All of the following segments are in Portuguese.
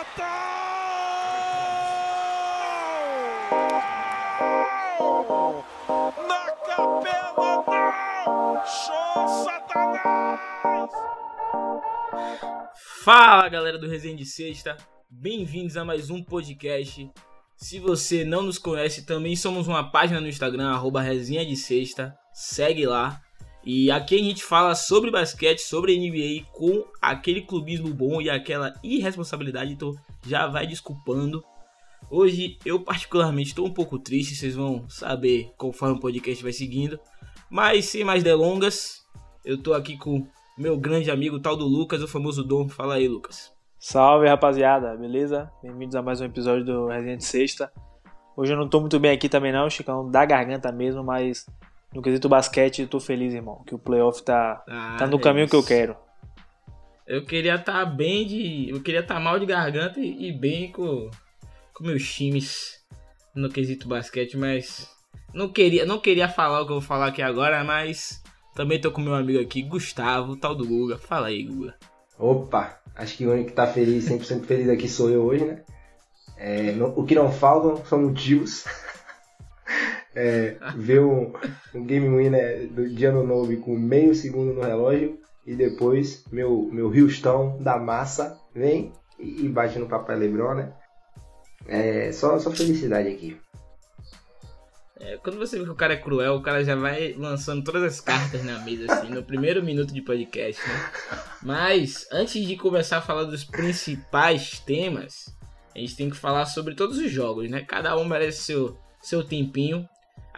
Na capela não! Satanás! Fala galera do Resenha de Sexta, bem-vindos a mais um podcast. Se você não nos conhece, também somos uma página no Instagram, arroba Resenha de Sexta, segue lá. E aqui a gente fala sobre basquete, sobre NBA, com aquele clubismo bom e aquela irresponsabilidade, então já vai desculpando. Hoje eu particularmente estou um pouco triste, vocês vão saber conforme o podcast vai seguindo. Mas sem mais delongas, eu tô aqui com meu grande amigo tal do Lucas, o famoso Dom. Fala aí, Lucas. Salve rapaziada, beleza? Bem-vindos a mais um episódio do de Sexta. Hoje eu não tô muito bem aqui também não, Chicão, da garganta mesmo, mas no quesito basquete eu tô feliz, irmão, que o playoff tá, Ah, tá no é caminho que eu isso. quero. Eu queria estar bem de. Eu queria estar mal de garganta e, e bem com, com meus times no quesito basquete, mas. Não queria, não queria falar o que eu vou falar aqui agora, mas também tô com meu amigo aqui, Gustavo, tal do Guga. Fala aí, Guga. Opa, acho que o único que tá feliz, 100% feliz aqui sou eu hoje, né? É, não- o que não faltam são motivos. É, ver um, um game winner do de ano novo com meio segundo no relógio e depois meu, meu Houston da massa vem e, e bate no papai Lebron, né? É, só, só felicidade aqui. É, quando você vê que o cara é cruel, o cara já vai lançando todas as cartas na mesa, assim, no primeiro minuto de podcast, né? Mas, antes de começar a falar dos principais temas, a gente tem que falar sobre todos os jogos, né? Cada um merece seu, seu tempinho.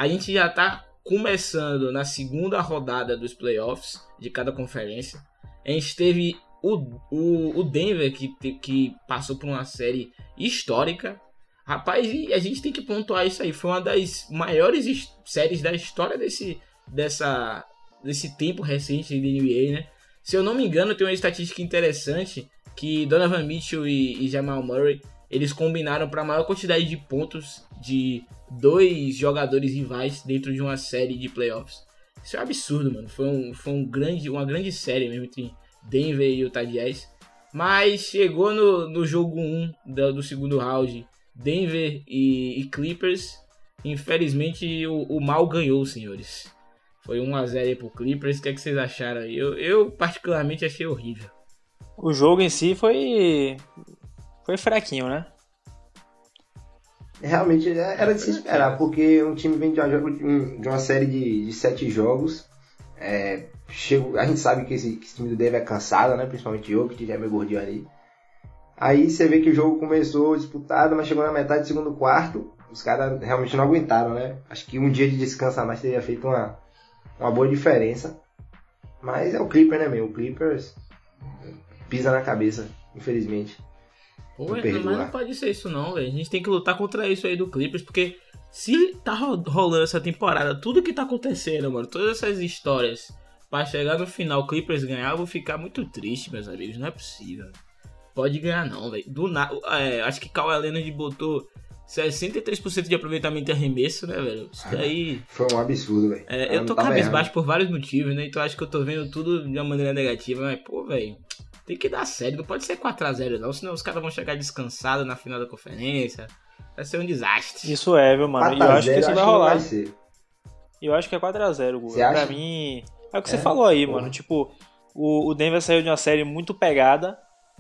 A gente já tá começando na segunda rodada dos playoffs de cada conferência. A gente teve o, o, o Denver, que, que passou por uma série histórica, Rapaz, e a gente tem que pontuar isso aí. Foi uma das maiores séries da história desse, dessa, desse tempo recente da NBA, né? Se eu não me engano, tem uma estatística interessante que Donovan Mitchell e, e Jamal Murray eles combinaram para a maior quantidade de pontos de dois jogadores rivais dentro de uma série de playoffs. Isso é um absurdo, mano. Foi, um, foi um grande, uma grande série mesmo entre Denver e Utah Jazz. Mas chegou no, no jogo 1 do, do segundo round, Denver e, e Clippers. Infelizmente o, o mal ganhou, senhores. Foi 1x0 aí pro Clippers. O que, é que vocês acharam? Eu, eu particularmente achei horrível. O jogo em si foi foi fraquinho, né? Realmente é- era de se esperar, porque um time vem de uma, um- de uma série de, de sete jogos. É, chego- a gente sabe que esse, que esse time do Denver é cansado, né? Principalmente eu, que já é meio gordinho ali. Aí você vê que o jogo começou disputado, mas chegou na metade do segundo quarto. Os caras realmente não aguentaram, né? Acho que um dia de descanso a mais teria feito uma, uma boa diferença. Mas é o Clipper, né, meu? O Clippers pisa na cabeça, infelizmente. Pô, mas não pode ser isso não, velho. A gente tem que lutar contra isso aí do Clippers, porque se tá ro- rolando essa temporada, tudo que tá acontecendo, mano, todas essas histórias, pra chegar no final o Clippers ganhar, eu vou ficar muito triste, meus amigos. Não é possível. Pode ganhar não, velho. Do nada, é, acho que Kawhi Leonard botou 63% de aproveitamento e arremesso, né, velho? Isso daí... Foi um absurdo, velho. É, Ela eu tô tava cabisbaixo por vários motivos, né? Então acho que eu tô vendo tudo de uma maneira negativa. Mas, pô, velho, tem que dar sério. Não pode ser 4x0, não. Senão os caras vão chegar descansados na final da conferência. Vai ser um desastre. Isso é, viu, mano? E 4 eu acho que 0, isso vai rolar. vai. E eu acho que é 4x0, Guga. Você acha? Pra mim. É o que você É? falou aí, Porra. mano. Tipo, o, o Denver saiu de uma série muito pegada.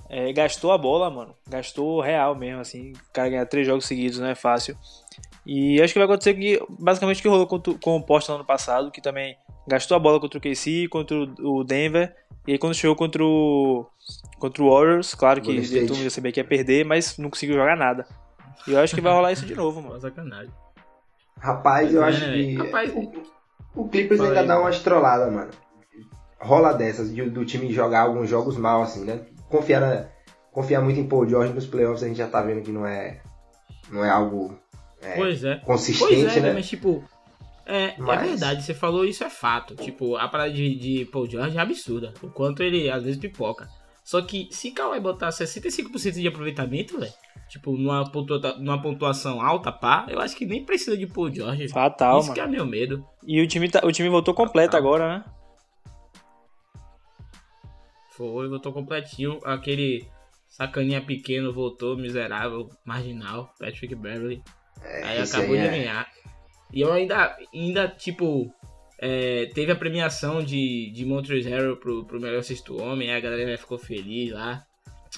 é, gastou a bola, mano. Gastou real mesmo, assim. O cara ganhar três jogos seguidos não é fácil. E acho que vai acontecer que, basicamente, o que rolou com, o Boston no ano passado, que também gastou a bola contra o KC, contra o Denver. E aí quando chegou contra o, contra o Warriors, claro que todo mundo ia saber que ia perder, mas não conseguiu jogar nada. E eu acho que vai rolar isso de novo, mano. sacanagem. Rapaz, eu É, acho né, que. rapaz, o, o Clippers ainda aí, dá mano. umas trolladas, mano. Rola dessas, de- do time jogar alguns jogos mal, assim, né? Confiar, na- confiar muito em Paul George nos playoffs, a gente já tá vendo que não é. Não é algo é, Pois é. consistente, Pois é, né? mas tipo. É, Mas- é verdade, você falou isso é fato. Tipo, a parada de, de Paul George é absurda. O quanto ele às vezes pipoca. Só que se Kawhi botar 65% de aproveitamento, velho, tipo, numa, pontua- numa pontuação alta, pá, eu acho que nem precisa de Paul George. Fatal, isso mano. que é meu medo. E o time, tá, o time voltou completo Fatal. agora, né? Foi, botou completinho aquele Sacaninha pequeno voltou, miserável, marginal, Patrick Beverly. É, Aí acabou aí de é- ganhar. E eu ainda, ainda tipo, é, teve a premiação de, de Montrezl Harrell pro, pro melhor sexto homem, aí a galera ficou feliz lá.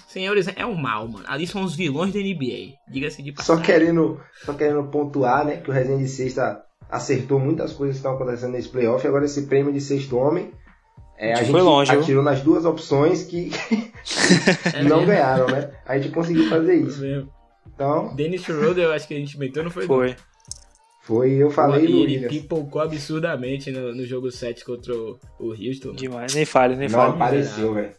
Senhores, é o mal, mano. Ali são os vilões da NBA. Diga-se de Só passagem. querendo, só querendo pontuar, né, que o Resenha de Sexta acertou muitas coisas que estão acontecendo nesse playoff. Agora esse prêmio de sexto homem, é, a Foi gente longe, viu? atirou nas duas opções que É não mesmo. ganharam, né? A gente conseguiu fazer É isso. mesmo. Então, Dennis Schroeder, eu acho que a gente meteu, não foi? Foi. Foi, eu falei e no ele pipocou absurdamente no, no jogo 7 contra o, o Houston. mano. Demais. Nem fale, nem Não fale. apareceu, velho.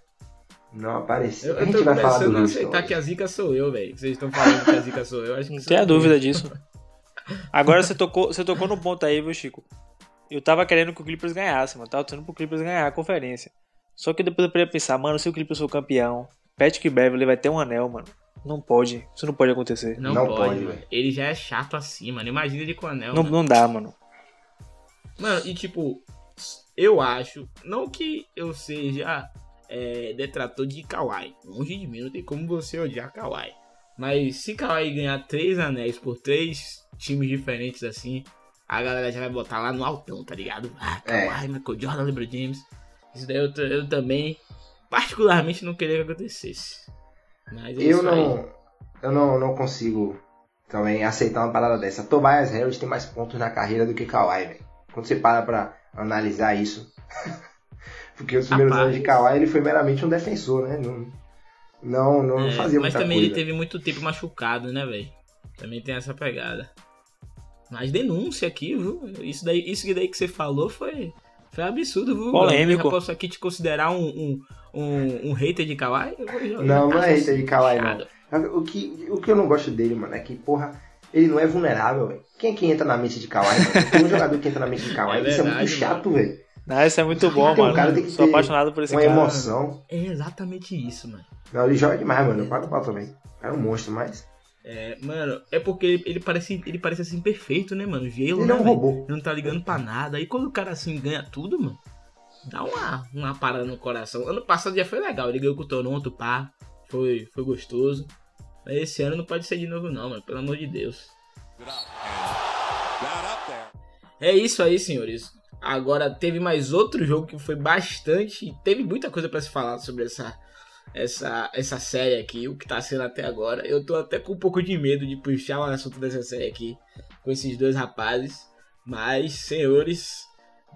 Não apareceu. Eu, a eu gente tô vai falar do a Houston. aceitar que a zica sou eu, velho. Vocês estão falando que a zica sou eu. Acho que Não tenha eu. dúvida disso. Agora você tocou, você tocou no ponto aí, viu, Chico? Eu tava querendo que o Clippers ganhasse, mano. Tava torcendo pro Clippers ganhar a conferência. Só que depois eu parei a pensar, mano, se o Clippers for campeão, Patrick Beverly vai ter um anel, mano. Não pode. Isso não pode acontecer. Não, Não pode, pode, mano. Ele já é chato assim, mano. Imagina ele com anel. Não, mano. não dá, mano. Mano, e tipo, eu acho, não que eu seja é, detrator de Kawhi. Longe de mim, não tem como você odiar Kawhi. Mas se Kawhi ganhar três anéis por três times diferentes assim, a galera já vai botar lá no altão, tá ligado? Ah, É. Kawhi, Michael Jordan, LeBron James. Isso daí eu, eu também, particularmente, não queria que acontecesse. Mas é Eu aí. não, eu não, não consigo também aceitar uma parada dessa. Tobias Harris tem mais pontos na carreira do que Kawhi, velho. Quando você para pra analisar isso. Porque os primeiros Rapaz. anos de Kawhi ele foi meramente um defensor, né? Não, não, não É, fazia mas muita também coisa. ele teve muito tempo machucado, né, velho? Também tem essa pegada. Mas denúncia aqui, viu? Isso daí, isso daí que você falou foi, foi absurdo, viu? Polêmico. Eu já posso aqui te considerar um, um, um, um hater de Kawhi? Eu vou- eu Não, não é hater de Kawhi, não. O que, o que eu não gosto dele, mano, é que, porra, ele não é vulnerável, velho. Quem é que entra na mente de Kawhi, mano? Tem um jogador que entra na mente de Kawhi, É isso é muito verdade, chato, velho. Não, isso é muito bom, um mano. cara tem que Sou ter apaixonado por esse Uma cara. emoção. É exatamente isso, mano. Não, ele joga demais, mano. Eu pago pau também. É um monstro, mas. É, mano, é porque ele, ele parece, ele parece assim perfeito, né, mano? Gelo, Ele né, é um velho? robô. Não tá ligando pra nada. Aí quando o cara assim ganha tudo, mano, dá uma, uma parada no coração. Ano passado já foi legal, ele ganhou com o Toronto, pá. Foi, foi gostoso. Mas esse ano não pode ser de novo, não, mano. Pelo amor de Deus. É isso aí, senhores. Agora teve mais outro jogo que foi bastante. Teve muita coisa pra se falar sobre essa, essa, essa série aqui, o que tá sendo até agora. Eu tô até com um pouco de medo de puxar o assunto dessa série aqui com esses dois rapazes. Mas, senhores,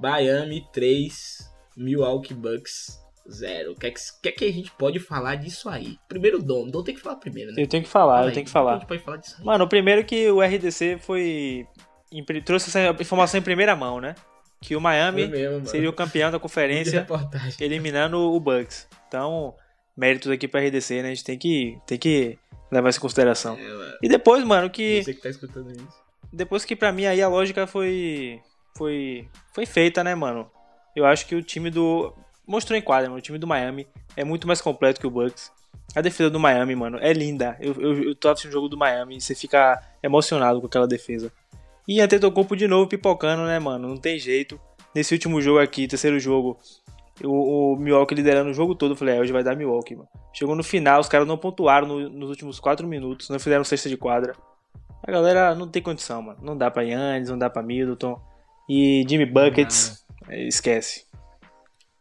Miami 3, Milwaukee Bucks 0. O que, é que, que é que a gente pode falar disso aí? Primeiro, Dom. Dom tem que falar primeiro, né? Eu tenho que falar, Fala eu aí, tenho que falar. A gente pode falar disso aí. Mano, o primeiro que o RDC foi. trouxe essa informação em primeira mão, né? Que o Miami mesmo, seria o campeão da conferência, eliminando o Bucks. Então, méritos aqui pra RDC, né? A gente tem que, tem que levar isso em consideração. É. E depois, mano, que. Você que tá escutando isso. Depois que pra mim aí a lógica foi. Foi. Foi feita, né, mano? Eu acho que o time do. Mostrou em quadra, mano. O time do Miami é muito mais completo que o Bucks. A defesa do Miami, mano, é linda. Eu, eu, eu tô assistindo o jogo do Miami e você fica emocionado com aquela defesa. E Antetokounmpo de novo pipocando, né, mano? Não tem jeito. Nesse último jogo aqui, terceiro jogo, o, o Milwaukee liderando o jogo todo, eu falei, é, hoje vai dar Milwaukee, mano. Chegou no final, os caras não pontuaram no- nos últimos 4 minutos, não fizeram cesta de quadra. A galera não tem condição, mano. Não dá pra Yannis, não dá pra Middleton. E Jimmy Buckets, é, esquece.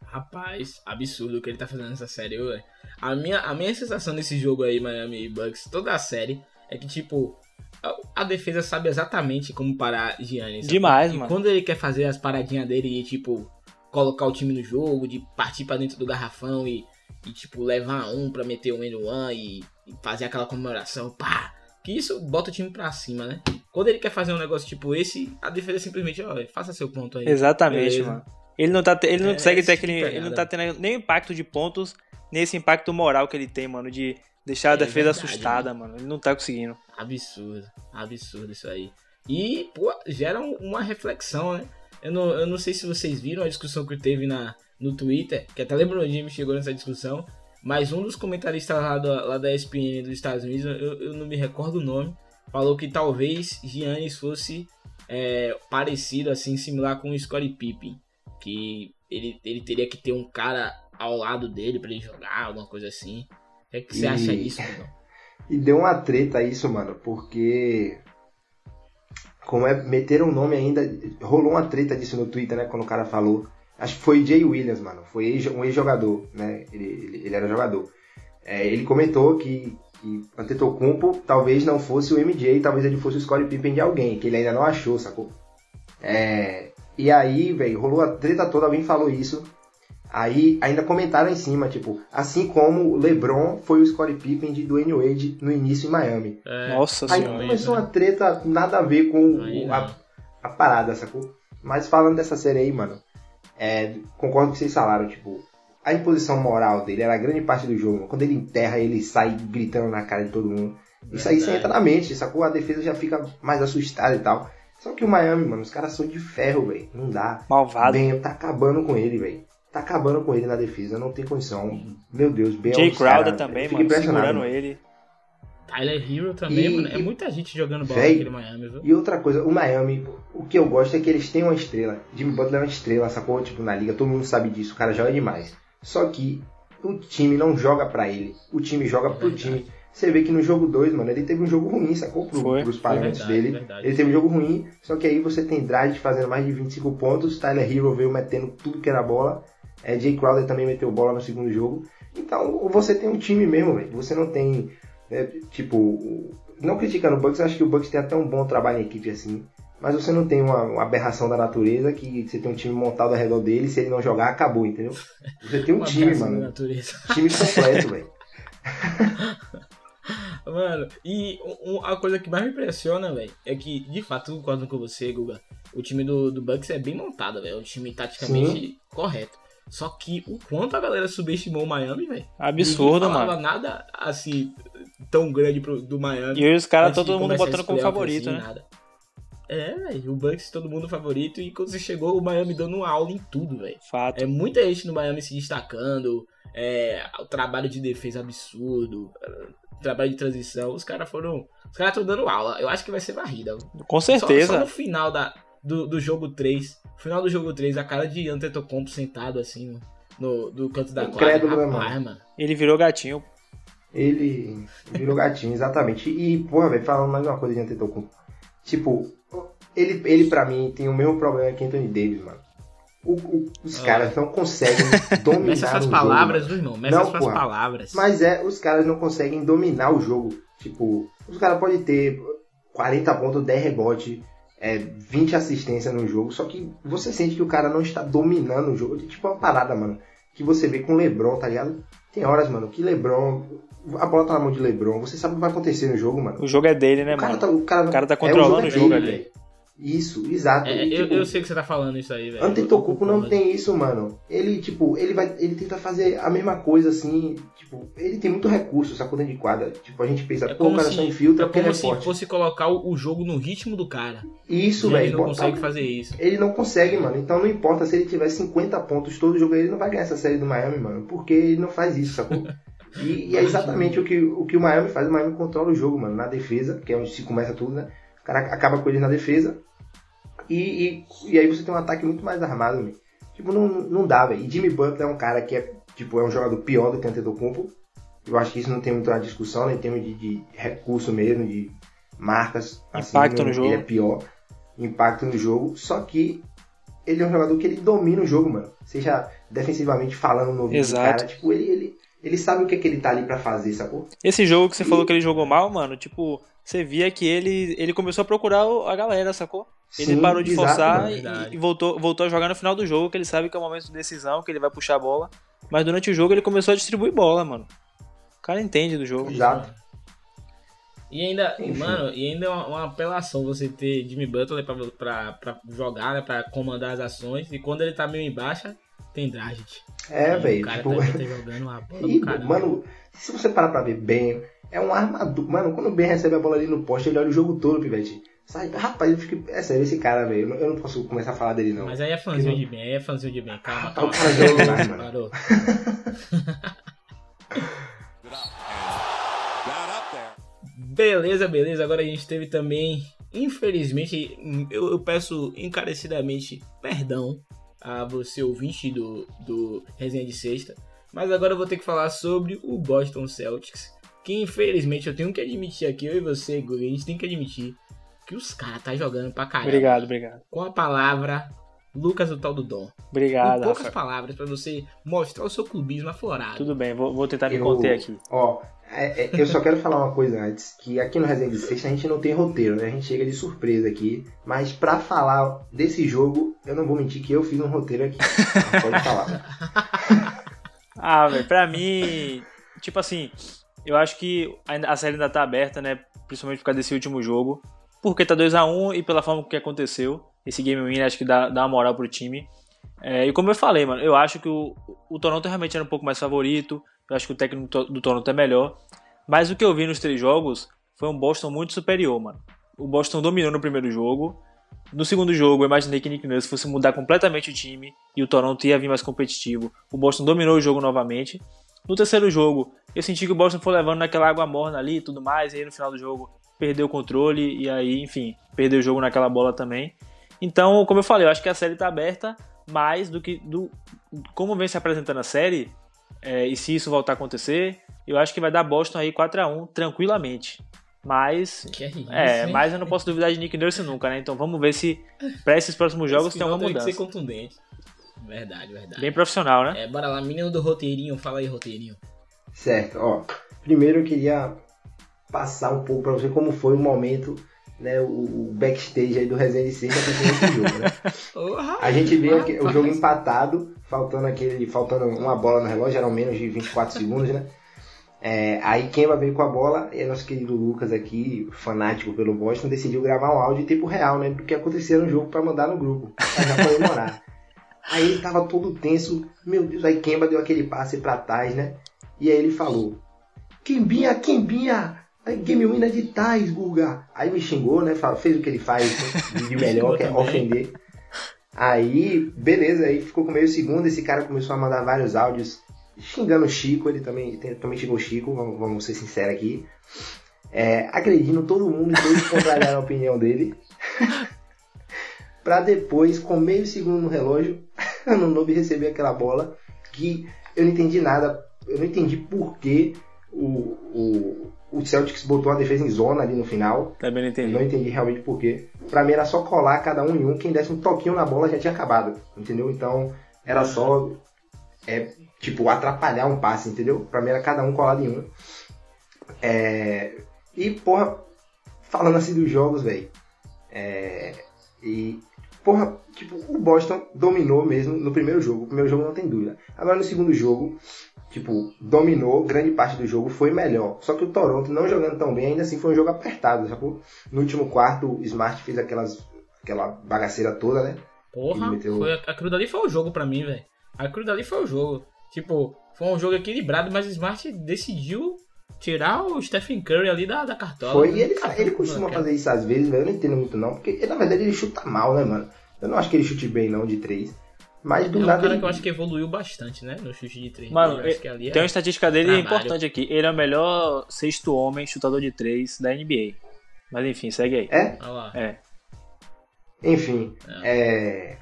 Rapaz, absurdo o que ele tá fazendo nessa série, velho. A minha, a minha sensação desse jogo aí, Miami Bucks, toda a série, é que, tipo, a, a defesa sabe exatamente como parar Giannis. sabe? Demais, e mano. quando ele quer fazer as paradinhas dele e, tipo, colocar o time no jogo, de partir pra dentro do garrafão e, e tipo, levar um pra meter um one e, e fazer aquela comemoração, pá! Que isso bota o time pra cima, né? Quando ele quer fazer um negócio tipo esse, a defesa simplesmente, ó, faça seu ponto aí. Exatamente, Beleza. mano. Ele não, tá, ele não É, consegue ter esse aquele. de Ele não tá tendo nem impacto de pontos, nem esse impacto moral que ele tem, mano, de deixar a É defesa verdade, assustada, mano. Ele não tá conseguindo. Absurdo, absurdo isso aí. E, pô, gera um- uma reflexão, né? Eu não, eu não sei se vocês viram a discussão que teve na, no Twitter, que até LeBron James chegou nessa discussão, mas um dos comentaristas lá, do, lá da ESPN dos Estados Unidos, eu, eu não me recordo o nome, falou que talvez Giannis fosse é, parecido, assim, similar com o Scottie Pippen, que ele, ele teria que ter um cara ao lado dele pra ele jogar, alguma coisa assim. O que, é que você E- acha disso? E deu uma treta isso, mano, porque. Como é, meteram o nome ainda. Rolou uma treta disso no Twitter, né? Quando o cara falou. Acho que foi Jay Williams, mano. Foi um ex-jogador, né? Ele, ele, ele era jogador. É, ele comentou que, que Antetokounmpo talvez não fosse o MJ, talvez ele fosse o Scottie Pippen de alguém, que ele ainda não achou, sacou? É, e aí, velho, rolou a treta toda, alguém falou isso. Aí ainda comentaram em cima, tipo, assim como o LeBron foi o Scottie Pippen de Dwayne Wade no início em Miami. É, Nossa Aí senhora. começou uma treta nada a ver com Aí o- não. a, a parada, sacou? Mas falando dessa série aí, mano, é, concordo com o que vocês falaram, tipo, a imposição moral dele era grande parte do jogo. Quando ele enterra, ele sai gritando na cara de todo mundo. Isso aí você entra na mente, sacou? A defesa já fica mais assustada e tal. Só que o Miami, mano, os caras são de ferro, velho. Não dá. Malvado. Ben tá acabando com ele, velho. Tá acabando com ele na defesa, não tem condição. Meu Deus, Ben é Jay Crowder também, mano, segurando ele. Tyler Hero também, E- mano. É muita gente jogando bola Véi, naquele Miami, viu? E outra coisa, o Miami, o que eu gosto é que eles têm uma estrela. Jimmy Butler é uma estrela, sacou? Tipo, na liga, todo mundo sabe disso, o cara joga demais. Só que o time não joga pra ele, o time joga pro Verdade. time. Você vê que no jogo 2, mano, ele teve um jogo ruim, sacou? Pro, Foi, pros parâmetros verdade, dele. verdade. Ele teve um jogo ruim, só que aí você tem Dredd fazendo mais de 25 pontos, Tyler Hero veio metendo tudo que era bola, é, Jay Crowder também meteu bola no segundo jogo. Então você tem um time mesmo, velho. Você não tem, é, tipo, não criticando o Bucks, eu acho que o Bucks tem até um bom trabalho em equipe assim. Mas você não tem uma, uma aberração da natureza que você tem um time montado ao redor dele, se ele não jogar, acabou, entendeu? Você tem um time, mano. Time completo, velho. Mano, e a coisa que mais me impressiona, velho, é que, de fato, eu concordo com você, Guga. O time do, do Bucks é bem montado, velho. É um time taticamente correto. Só que o quanto a galera subestimou o Miami, velho. Absurdo, mano. nada assim tão grande pro, do Miami. E os caras, todo mundo botando como favorito, assim, né? nada. É, velho, o Bucks todo mundo favorito e quando você chegou, o Miami dando uma aula em tudo, velho. Fato. É muita gente no Miami se destacando, é, o trabalho de defesa absurdo, o trabalho de transição, os caras foram. Os caras estão dando aula. Eu acho que vai ser varrida. Com Só- certeza. Só, no final da, do, do jogo 3. Final do jogo 3, a cara de Antetokounmpo sentado assim no, no do canto da quadra. Incrédulo, né, Rapaz, mano. Ele virou gatinho. Ele virou gatinho, exatamente. E, porra, velho, falando mais uma coisa de Antetokounmpo. Tipo, ele, ele pra mim tem o mesmo problema que Anthony Davis, mano. O- o- os Ah. caras não conseguem Mexe dominar suas o palavras, jogo, viu, irmão? Mexe Não, as suas porra. palavras. Mas é, os caras não conseguem dominar o jogo. Tipo, os caras podem ter 40 pontos, 10 rebotes, é, 20 assistências no jogo, só que você sente que o cara não está dominando o jogo. Tipo, é uma parada, mano, que você vê com o LeBron, tá ligado? Tem horas, mano, que LeBron, a bola tá na mão de LeBron, você sabe o que vai acontecer no jogo, mano. O jogo é dele, né, o, mano? tá, o, cara, O cara tá é, controlando o jogo dele, ali. velho. Isso, exato. É, E, eu, tipo, eu sei que você tá falando isso aí, velho. Antetokounmpo Eu não tem isso, mano. Ele, tipo, ele vai, ele tenta fazer a mesma coisa, assim, tipo, ele tem muito recurso, sacou dentro de quadra. Tipo, a gente pensa, É pô, o cara se- só infiltra É porque ele como é se forte. fosse colocar o, jogo no ritmo do cara. Isso, E ele velho. não botar- consegue fazer isso. Ele não consegue, mano. Então não importa se ele tiver 50 pontos todo jogo, ele não vai ganhar essa série do Miami, mano. Porque ele não faz isso, sacou? E, e é exatamente o que, o que o Miami faz. O Miami controla o jogo, mano, na defesa, que é onde se começa tudo, né? O cara acaba com ele na defesa. E, e, e aí você tem um ataque muito mais armado, velho. Tipo, não, não dá, velho. E Jimmy Butler é um cara que é, tipo, é um jogador pior do que Antetokounmpo. Eu acho que isso não tem muita discussão, né? Em termos de, de recurso mesmo, de marcas. Impacto não- no jogo. Ele é pior. Impacto no jogo. Só que ele é um jogador que ele domina o jogo, mano. Seja defensivamente falando no Exato. cara. Tipo, ele, ele, ele sabe o que, é que ele tá ali pra fazer, sacou? Esse jogo que você falou que ele jogou mal, mano, tipo, você via que ele, ele começou a procurar a galera, sacou? Ele Sim, parou de exato, forçar e, e voltou, voltou a jogar no final do jogo, que ele sabe que é o momento de decisão, que ele vai puxar a bola. Mas durante o jogo ele começou a distribuir bola, mano. O cara entende do jogo. Exato. E ainda, Enfim. mano, e ainda é uma, uma apelação você ter Jimmy Butler pra, pra, pra jogar, né, pra comandar as ações. E quando ele tá meio em baixa, tem Dragic. É, velho. O cara Tipo, também tá jogando a bola E, do mano, se você parar pra ver bem, é um armador. Mano, quando o Ben recebe a bola ali no poste, ele olha o jogo todo, pivete. Sai, rapaz, eu fico. É sério, esse cara, velho. eu não- não posso começar a falar dele, não. Mas aí é fãzinho de bem, aí é fãzinho de bem. Calma, Ah, calma. o cara demais, mano. Parou. Beleza, beleza. Agora a gente teve também, infelizmente, eu, eu peço encarecidamente perdão a você, ouvinte do, do Resenha de Sexta. Mas agora eu vou ter que falar sobre o Boston Celtics. Que infelizmente eu tenho que admitir aqui, eu e você, Guri, a gente tem que admitir que os caras tá jogando pra caralho. Obrigado, obrigado. Com a palavra Lucas, o tal do Dom. Obrigado, Em poucas Rafael. palavras pra você mostrar o seu clubismo aflorado. Tudo bem, vou, vou tentar me Eu- conter aqui. Ó, é- é, eu só quero falar uma coisa antes, que aqui no Resenha de Sexta a gente não tem roteiro, né? A gente chega de surpresa aqui, mas pra falar desse jogo, eu não vou mentir que eu fiz um roteiro aqui. Pode falar. Ah, velho, pra mim, tipo assim, eu acho que a série ainda tá aberta, né? Principalmente por causa desse último jogo. Porque tá 2x1 e pela forma que aconteceu. Esse game win acho que dá, dá uma moral pro time. É, e como eu falei, mano, eu acho que o, o Toronto realmente era um pouco mais favorito. Eu acho que o técnico do do Toronto é melhor. Mas o que eu vi nos três jogos foi um Boston muito superior, mano. O Boston dominou no primeiro jogo. No segundo jogo, eu imaginei que Nick Nurse fosse mudar completamente o time e o Toronto ia vir mais competitivo. O Boston dominou o jogo novamente. No terceiro jogo, eu senti que o Boston foi levando naquela água morna ali e tudo mais, e aí no final do jogo perdeu o controle e aí, enfim, perdeu o jogo naquela bola também. Então, como eu falei, eu acho que a série tá aberta mais do que do como vem se apresentando a série, é, e se isso voltar a acontecer, eu acho que vai dar Boston aí 4 a 1 tranquilamente. Mas Que é isso, é, mas eu não posso duvidar de Nick Nurse nunca, né? Então vamos ver se para esses próximos jogos Esse tem uma final tem que ser mudança. contundente. Verdade, verdade. Bem profissional, né? É, bora lá, menino do roteirinho, fala aí, roteirinho. Certo, ó. Primeiro eu queria passar um pouco pra você como foi o momento, né, o, backstage aí do Resenha de Sexta assistindo esse jogo, né? Porra, A gente vê aqui- o rapaz. jogo empatado, faltando aquele, faltando uma bola no relógio, eram menos de 24 segundos, né? É, aí Kemba veio com a bola e nosso querido Lucas aqui, fanático pelo Boston, decidiu gravar um áudio em tempo real, né? Do que acontecia no jogo pra mandar no grupo, pra já comemorar. aí ele tava todo tenso, meu Deus, aí Kemba deu aquele passe pra trás, né? E aí ele falou, Kembinha, Kembinha, aí game winner de Tais, Guga. Aí me xingou, né? Fez o que ele faz né, de melhor, que é ofender. Aí, beleza, aí ficou com meio segundo, esse cara começou a mandar vários áudios xingando o Chico, ele também, também xingou o Chico, vamos, vamos ser sinceros aqui. É, agredindo todo mundo e todos contrariaram a opinião dele. pra depois, com meio segundo no relógio, a Nonobi receber aquela bola que eu não entendi nada. Eu não entendi por que o, o, o Celtics botou a defesa em zona ali no final. Também não entendi. não entendi realmente por quê. Pra mim era só colar cada um em um, quem desse um toquinho na bola já tinha acabado, entendeu? Então era só, é, tipo, atrapalhar um passe, entendeu? Pra mim era cada um colado em um. É, e, porra, falando assim dos jogos, velho. É, e, porra, tipo, o Boston dominou mesmo no primeiro jogo. O primeiro jogo não tem dúvida. Agora no segundo jogo, tipo, dominou grande parte do jogo, foi melhor. Só que o Toronto, não jogando tão bem, ainda assim foi um jogo apertado, sacou? No último quarto, o Smart fez aquelas, aquela bagaceira toda, né? Porra, meteu- foi, a, a cruz dali foi o jogo pra mim, velho. A cruz dali foi o jogo. Tipo, foi um jogo equilibrado, mas o Smart decidiu tirar o Stephen Curry ali da, da cartola. Foi, e ele, Caramba, ele costuma cara. fazer isso às vezes, velho. Eu não entendo muito não, porque na verdade ele chuta mal, né, mano? Eu não acho que ele chute bem não de três. Mas do É um nada cara ele... que eu acho que evoluiu bastante, né? No chute de três. Mano, Eu acho que ali é- Tem uma estatística dele trabalho. importante aqui. Ele é o melhor sexto homem chutador de três da NBA. Mas enfim, segue aí. É? Olha lá. É. Enfim, é...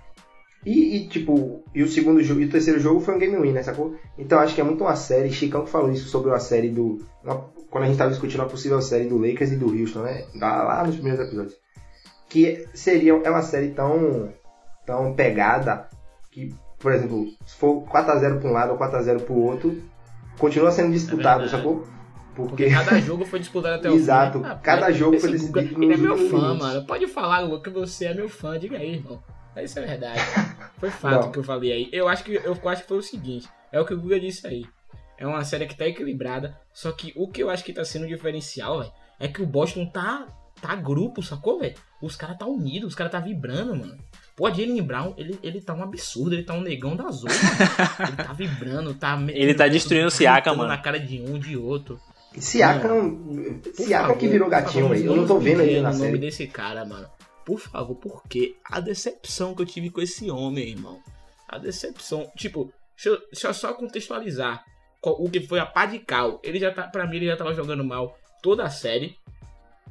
E, e, tipo, e o segundo jogo, e o terceiro jogo foi um game win, né, sacou? Então acho que é muito uma série, Chicão que falou isso sobre uma série do... uma- quando a gente tava discutindo a possível série do Lakers e do Houston, né? Lá, lá nos primeiros episódios. Que seria, é uma série tão, tão pegada que, por exemplo, se for 4x0 pra um lado ou 4x0 pro outro, continua sendo disputado, É sacou? Porque... Porque cada jogo foi disputado até o Exato. Ah, Cada jogo foi esse Guga, decidido Ele é meu fã, mano. Pode falar, Guga, que você é meu fã. Diga aí, irmão. Isso é verdade. Foi fato que eu falei aí. Eu acho que eu acho que foi o seguinte. É o que o Guga disse aí. É uma série que tá equilibrada. Só que o que eu acho que tá sendo diferencial, velho, é que o Boston tá, tá grupo, sacou, velho? Os caras tá unidos, os caras tá vibrando, mano. Pô, Jalen Brown, ele, ele tá um absurdo, ele tá um negão da zona. mano. ele tá vibrando, tá... Ele tá destruindo o Siaka, mano. na cara de um, de outro. Siakam, Por Siakam favor, que virou gatinho, favor, velho. Eu não tô vendo ele na o nome série. desse cara, mano. Por favor, porque a decepção que eu tive com esse homem, irmão. A decepção. Tipo, deixa eu, deixa eu só contextualizar o que foi a pá de cal. Ele já tá, pra mim, ele já tava jogando mal toda a série.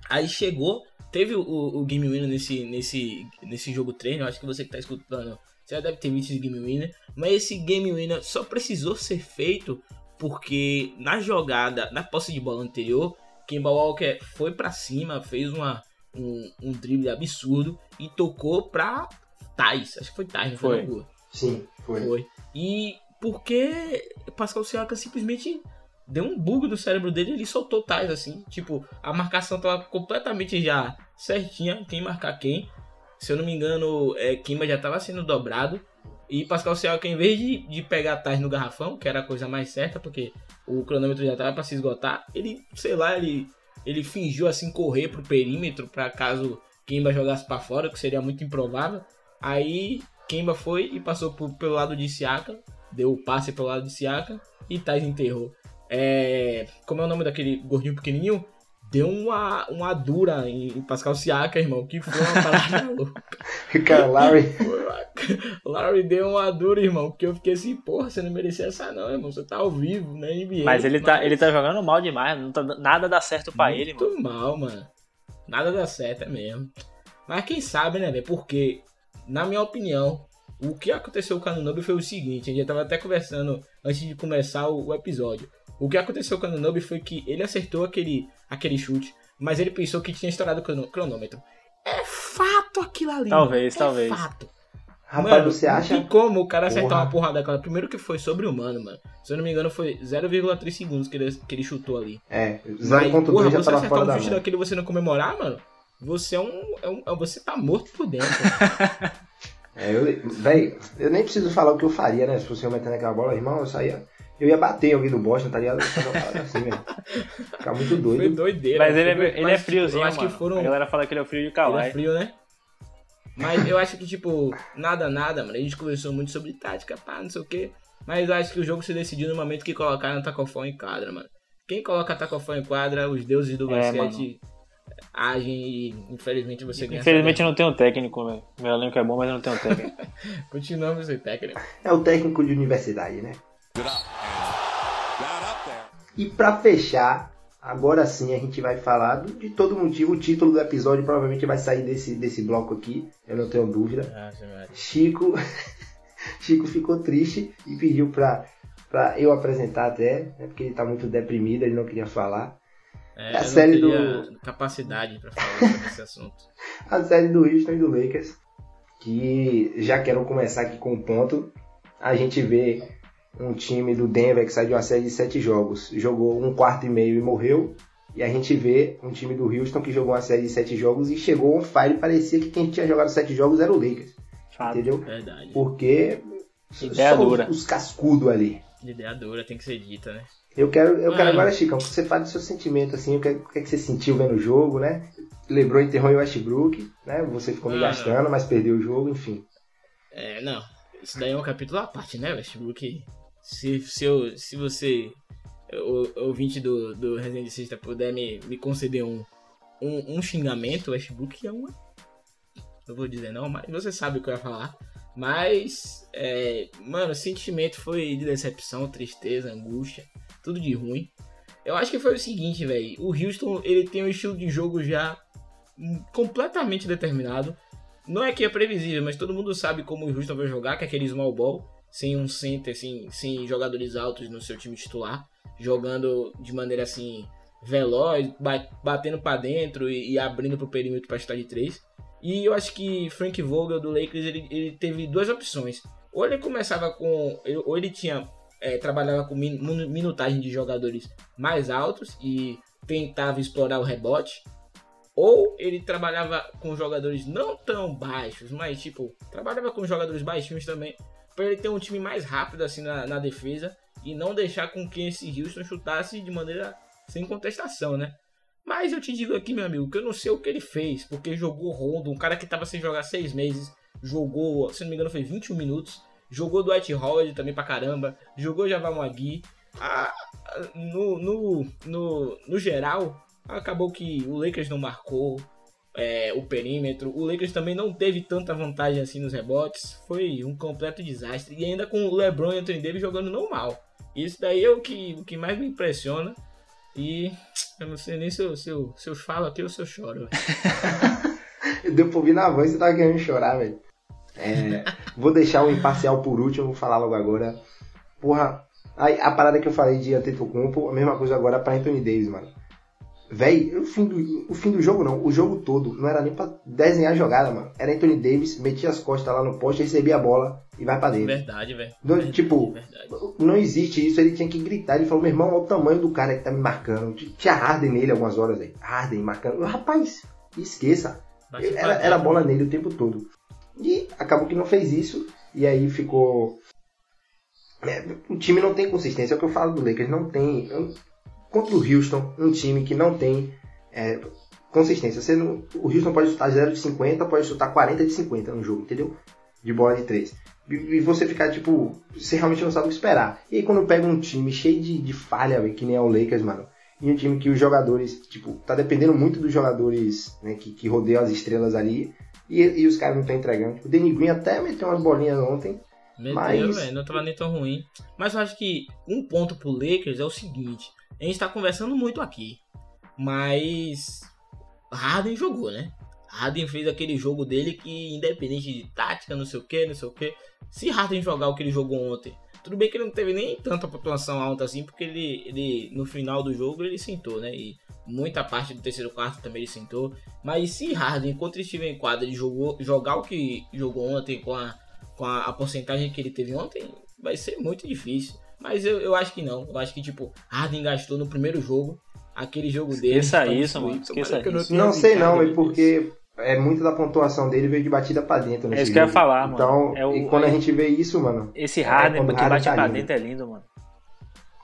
Aí chegou, teve o, o Game Winner nesse, nesse, nesse jogo treino. Eu acho que você que tá escutando Você já deve ter visto esse game winner. Mas esse game winner só precisou ser feito porque na jogada, na posse de bola anterior, Kemba Walker foi para cima, fez uma, um, um drible absurdo e tocou pra Tais. Acho que foi Tais, não foi? Foi. Sim, foi. Foi. E porque Pascal Siakam simplesmente deu um bug no cérebro dele ele soltou Tais assim. Tipo, a marcação tava completamente já certinha, quem marcar quem. Se eu não me engano, é, Kimba já tava sendo dobrado. E Pascal Siakam, em vez de, de pegar Tais no garrafão, que era a coisa mais certa, porque o cronômetro já tava para se esgotar, ele, sei lá, ele, ele fingiu assim correr pro perímetro para caso Kimba jogasse para fora, que seria muito improvável. Aí Kimba foi e passou por, pelo lado de Siakam, deu o passe pelo lado de Siakam e Tais enterrou. É, como é o nome daquele gordinho pequenininho? Deu uma, uma dura em Pascal Siakam, irmão, que foi uma parada louca. Cara, Larry. Larry deu uma dura, irmão, porque eu fiquei assim, porra, você não merecia essa não, irmão, você tá ao vivo, né, NBA. Mas ele tá, ele tá jogando mal demais, não tá, nada dá certo pra ele, mano. Muito mal, mano. Nada dá certo, é mesmo. Mas quem sabe, né, velho, porque, na minha opinião, o que aconteceu com o Anunobi foi o seguinte, a gente tava até conversando antes de começar o, o episódio. O que aconteceu com o Anunobi foi que ele acertou aquele, aquele chute, mas ele pensou que tinha estourado o cronômetro. É fato aquilo ali. Talvez, é talvez. fato. Rapaz, Mano, você acha. tem como o cara acertar Porra. uma porra daquela. Primeiro que foi sobre-humano, mano. Se eu não me engano, foi 0,3 segundos que ele, que ele chutou ali. É, Mas, 0.2 porra, já você tava acertar fora um da chute mão. daquele e você não comemorar, mano, você é um, é um- é- Você tá morto por dentro. É, eu, véi, eu nem preciso falar o que eu faria, né? Se fosse eu metendo aquela bola, irmão, eu saía. Eu ia bater em alguém do Boston, tá ligado? Fazer uma parada assim, velho. Ficar muito foi doido. doideira. Mas ele, foi- é, ele é friozinho, Eu acho mano. que foram. A galera fala que ele é o frio de Ele é frio, né? Mas eu acho que, tipo, nada, nada, mano. A gente conversou muito sobre tática, pá, não sei o quê. Mas eu acho que o jogo se decidiu no momento que colocaram o Tacofão em quadra, mano. Quem coloca Tacofão em quadra, os deuses do É, basquete agem e, infelizmente, você ganha. Infelizmente eu não tenho técnico, velho. Meu elenco é bom, mas eu não tenho técnico. Continuamos sem técnico. É o técnico de universidade, né? E pra fechar, agora sim a gente vai falar do- de todo motivo. O título do episódio provavelmente vai sair desse, desse bloco aqui, eu não tenho dúvida. Chico, Chico ficou triste e pediu pra, pra eu apresentar até, né, porque ele tá muito deprimido, ele não queria falar. É, A eu não série do- capacidade pra falar sobre esse assunto. A série do Houston e do Lakers, que já quero começar aqui com um ponto. A gente vê um time do Denver que sai de uma série de sete jogos, jogou um quarto e meio e morreu. E a gente vê um time do Houston que jogou uma série de sete jogos e chegou on fire. Parecia que quem tinha jogado sete jogos era o Lakers. Fato. Entendeu? Verdade. Porque Ideia só os- dura. os cascudos ali. Ideia dura tem que ser dita, né? Eu quero, eu quero Ah. agora, Chicão, que você fale do seu sentimento, assim, o que, o que é que você sentiu vendo o jogo, né? Lembrou enterrou em Westbrook, né? Você ficou me Ah. gastando, mas perdeu o jogo, enfim. É, não. Isso daí é um capítulo à parte, né, Westbrook? Se, se, eu, se você, o ouvinte do, do Resident Sexta, puder me, me conceder um, um, um xingamento, Westbrook é uma. Não vou dizer não, mas você sabe o que eu ia falar. Mas, é, mano, o sentimento foi de decepção, tristeza, angústia, tudo de ruim. Eu acho que foi o seguinte, velho. O Houston, ele tem um estilo de jogo já completamente determinado. Não é que é previsível, mas todo mundo sabe como o Houston vai jogar, que é aquele small ball, sem um center, assim, sem jogadores altos no seu time titular, jogando de maneira assim veloz, ba- batendo pra dentro e, e abrindo pro perímetro pra chutar de três. E eu acho que Frank Vogel do Lakers ele, ele teve duas opções. Ou ele começava com, ele- ou ele tinha é, trabalhava com min- minutagem de jogadores mais altos e tentava explorar o rebote, ou ele trabalhava com jogadores não tão baixos, mas tipo, trabalhava com jogadores baixinhos também, para ele ter um time mais rápido assim na, na defesa e não deixar com que esse Houston chutasse de maneira sem contestação, né? Mas eu te digo aqui, meu amigo, que eu não sei o que ele fez, porque jogou Rondo, um cara que tava sem jogar seis meses, jogou, se não me engano, foi 21 minutos, jogou Dwight Howard também pra caramba, jogou Javal Magui. Ah, no, no, no, no geral, acabou que o Lakers não marcou é, o perímetro. O Lakers também não teve tanta vantagem assim nos rebotes. Foi um completo desastre. E ainda com o LeBron e Anthony Davis jogando não mal. Isso daí é o que, o que mais me impressiona. E eu não sei nem se eu, se eu, se eu falo aqui ou se eu choro. Deu pra ouvir na voz, você tava querendo chorar, velho. É, vou deixar o imparcial por último, vou falar logo agora. Porra, a, a parada que eu falei de Antetokounmpo, a mesma coisa agora pra Anthony Davis, mano. Véi, o fim, do, o fim do jogo não, o jogo todo, não era nem pra desenhar a jogada, mano. Era Anthony Davis, metia as costas lá no poste, recebia a bola e vai pra dentro. Verdade, velho. Tipo, verdade. não existe isso, ele tinha que gritar. Ele falou, meu irmão, olha o tamanho do cara que tá me marcando. Tinha Harden nele algumas horas aí. Harden marcando. Rapaz, esqueça. Era, era bola nele o tempo todo. E acabou que não fez isso. E aí ficou. É, o time não tem consistência. É o que eu falo do Lakers. Não tem. Contra o Houston, um time que não tem é, consistência. Você não- o Houston pode chutar 0 de 50, pode chutar 40 de 50 no jogo, entendeu? De bola de 3. E, e você ficar tipo. Você realmente não sabe o que esperar. E aí quando pega um time cheio de, de falha, véio, que nem é o Lakers, mano. E um time que os jogadores, tipo, tá dependendo muito dos jogadores né, que, que rodeiam as estrelas ali. E, e os caras não estão entregando. O Danny Green até meteu umas bolinhas ontem. Meteu, Mas- velho, não tava nem tão ruim. Mas eu acho que um ponto pro Lakers é o seguinte: a gente tá conversando muito aqui, mas Harden jogou, né? Harden fez aquele jogo dele que, independente de tática, não sei o que, não sei o que, se Harden jogar o que ele jogou ontem, tudo bem que ele não teve nem tanta pontuação alta assim, porque ele, ele no final do jogo ele sentou, né? E muita parte do terceiro quarto também ele sentou. Mas se Harden, enquanto estiver em quadra, jogou, jogar o que jogou ontem com a com a, a porcentagem que ele teve ontem, vai ser muito difícil. Mas eu, eu acho que não. Eu acho que, tipo, Harden gastou no primeiro jogo aquele jogo dele. Esqueça pra isso, mano, esqueça isso. tenha Não sei não, é porque é muito da pontuação dele veio de batida pra dentro. É isso que eu ia falar, mano. Então, É o- e quando a é- gente vê isso, mano. Esse É, Harden o que Harden bate tá pra lindo. dentro é lindo, mano.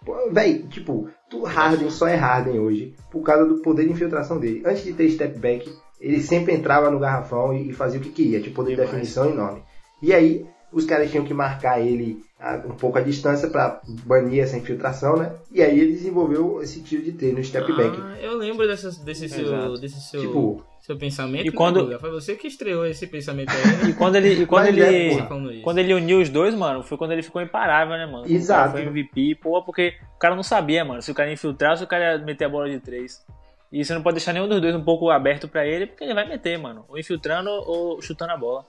Pô, Véi, tipo, tu Harden só é Harden hoje por causa do poder de infiltração dele. Antes de ter step back, ele sempre entrava no garrafão e, e fazia o que queria, tinha poder de definição enorme. E aí, os caras tinham que marcar ele a- um pouco a distância pra banir essa infiltração, né? E aí ele desenvolveu esse tiro de treino, no step back. Ah, eu lembro dessas, desse, seu, desse seu, Tipo, seu pensamento. E quando- né? Foi você que estreou esse pensamento aí, né? E quando ele, e quando Mas ele, é, porra. Quando ele uniu os dois, mano, foi quando ele ficou imparável, né, mano? Exato. Foi MVP, pô, porque o cara não sabia, mano, se o cara ia infiltrar, se o cara ia meter a bola de três. E você não pode deixar nenhum dos dois um pouco aberto pra ele, porque ele vai meter, mano. Ou infiltrando ou chutando a bola.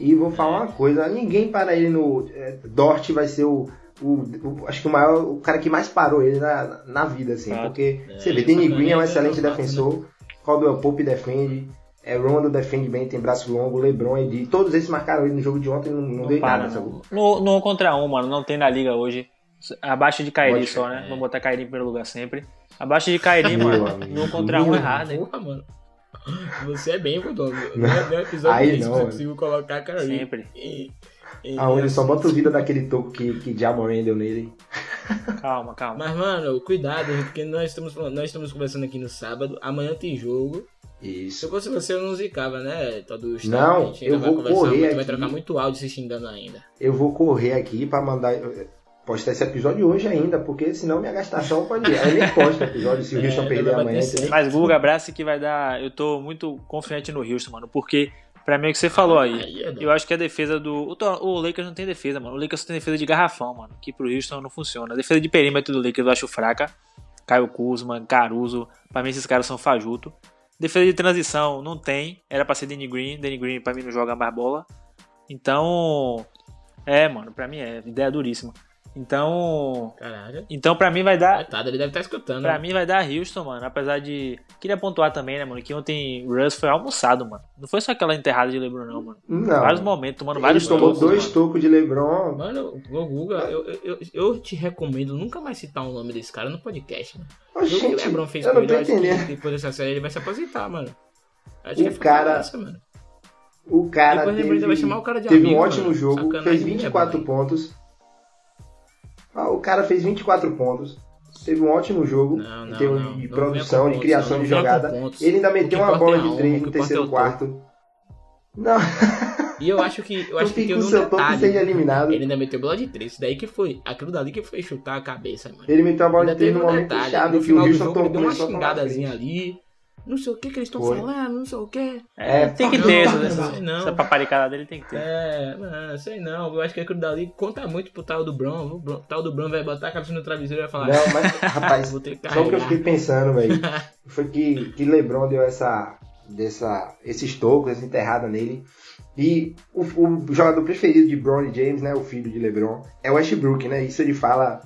E vou falar uma coisa, ninguém para ele no. É, Dort vai ser o, o, o- Acho que o maior. O cara que mais parou ele na, na vida, assim. Fato. Porque É, você vê, Danny Green é um é excelente né? defensor. Caldwell Pope defende. É, Rondo defende bem, tem braço longo, Lebron, Edi. Todos esses marcaram ele no jogo de ontem não, não, deu para, nada, não. No, no contra um, mano, não tem na liga hoje. Abaixo de Kairi só, né? Vamos botar Kairi em primeiro lugar sempre. Abaixo de Kairi, mano, no contra um é Harden. Porra, mano. Você é bem, Rodolfo. Não é nem um episódio Aí desse não, que você mano. conseguiu colocar a cara Sempre. E, e- Aonde só bota o vida daquele toco que, que Jamoran deu nele. Calma, calma. Mas, mano, cuidado, porque nós estamos, nós estamos conversando aqui no sábado. Amanhã tem jogo. Se Isso. eu fosse você, eu não zicava, né? Todo o Não, a gente ainda eu vai vou conversar correr muito, Vai aqui. trocar muito áudio se xingando ainda. Eu vou correr aqui pra mandar. Postar esse episódio hoje ainda, porque senão minha gastação pode. Eu nem posto o episódio se o É, Houston não perder amanhã. Mas Guga, abraço que vai dar. Eu tô muito confiante no Houston, mano. Porque, pra mim, é o que você falou aí. Aí é Eu acho que a defesa do. O, Lakers não tem defesa, mano. O Lakers só tem defesa de garrafão, mano. Que pro Houston não funciona. A defesa de perímetro do Lakers eu acho fraca. Caio Kuzma, Caruso. Pra mim, esses caras são fajuto. Defesa de transição não tem. Era pra ser Danny Green. Danny Green, pra mim, não joga mais bola. Então. É, mano. Pra mim é. Ideia duríssima. Então. Caralho. Então, pra mim, vai dar. Coitado, ele deve estar escutando. Pra né? mim vai dar Houston, mano. Apesar de. Queria pontuar também, né, mano? Que ontem o Russ foi almoçado, mano. Não foi só aquela enterrada de Lebron, não, mano. Não. Vários momentos, tomando Ele vários tomou tocos, dois tocos de Lebron. Mano, o Guga, eu, eu, eu, eu te recomendo nunca mais citar o nome desse cara no podcast, mano. O que o Gente, Lebron fez com ele, entendendo. depois dessa série ele vai se aposentar, mano. Acho O que é cara- essa, mano. O cara Depois teve, ainda vai chamar o cara de teve amigo, um ótimo mano. jogo, Sacanagem fez minha, 24 mano. pontos. Ah, o cara fez 24 pontos. Teve um ótimo jogo Não, em não, termos não. de produção, de com criação pontos, de jogada. pontos. Ele ainda meteu uma bola é de honra, 3 o no terceiro é o quarto. Não, E eu acho que eu acho que tem um detalhe. seja eliminado. Ele ainda meteu bola de três. Isso daí que foi. Aquilo dali que foi chutar a cabeça, mano. Ele meteu a bola Ainda de 3 teve no momento detalhe. chave No que o Houston ele tomou deu uma xingadazinha ali. Não sei o que que eles estão falando, não sei o que. É, É, tem que não, ter não, essa, sei não. essa paparicada dele, tem que ter. É, não, sei não. Eu acho que aquilo dali conta muito pro tal do Brown. O tal do Brown vai botar a cabeça no travesseiro e vai falar. Não, mas, rapaz, Vou ter que só o que eu fiquei pensando, velho, foi que, que LeBron deu essa dessa, esses tocos, essa enterrada nele. E o, o, jogador preferido de Bronny James, né, o filho de LeBron, é o Westbrook, né? Isso ele fala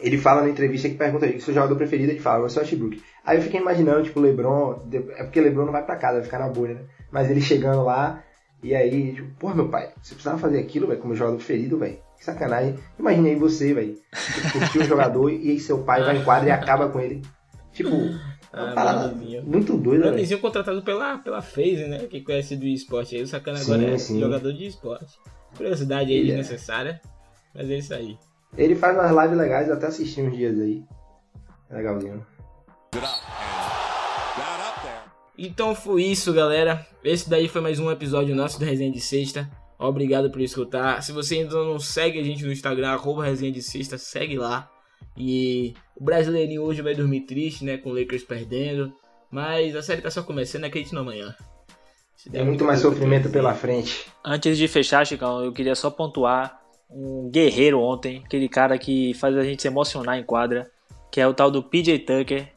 ele fala na entrevista que pergunta ele, seu jogador preferido, ele fala, você é o Westbrook. Aí eu fiquei imaginando, tipo, o LeBron, é porque o LeBron não vai pra casa, vai ficar na bolha, né? Mas ele chegando lá, e aí, tipo, porra, meu pai, você precisava fazer aquilo, velho, como jogador preferido, velho. Que sacanagem. Imagina aí você, velho, curtiu um jogador e aí seu pai vai em quadra e acaba com ele. Tipo, Ah, parada muito doida, velho. Contratado pela, pela FaZe, né? Que conhece do esporte aí. O sacana Sim, agora é sim. jogador de esporte. Curiosidade aí é. desnecessária. Mas é isso aí. Ele faz umas lives legais, eu até assisti uns dias aí. Legalzinho. Então foi isso, galera. Esse daí foi mais um episódio nosso do Resenha de Sexta. Obrigado por escutar. Se você ainda não segue a gente no Instagram, arroba Resenha de Sexta, segue lá. E o brasileirinho hoje vai dormir triste, né? Com o Lakers perdendo. Mas a série tá só começando, acredite no amanhã. Se der Tem muito muita mais sofrimento pela frente. Antes de fechar, Chicão, eu queria só pontuar um guerreiro ontem, aquele cara que faz a gente se emocionar em quadra, que é o tal do PJ Tucker,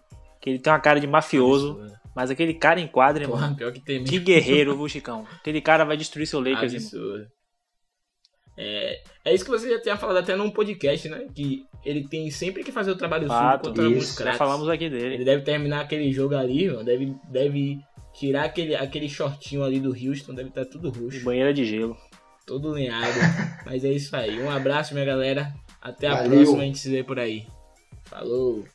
ele tem uma cara de mafioso, mas aquele cara em quadra, Porra, irmão, pior que tem que guerreiro, viu, Chicão? Aquele cara vai destruir seu Lakers, irmão. Absurdo. É, é isso que você já tinha falado até num podcast, né? Que ele tem sempre que fazer o trabalho Fato, sujo contra alguns isso, Já craques. falamos aqui Ele dele. deve terminar aquele jogo ali, mano. Deve, deve tirar aquele, aquele shortinho ali do Houston. Deve estar tudo roxo, Banheira de gelo. todo lenhado. Mas é isso aí. Um abraço, minha galera. Até a Valeu. próxima. A gente se vê por aí. Falou.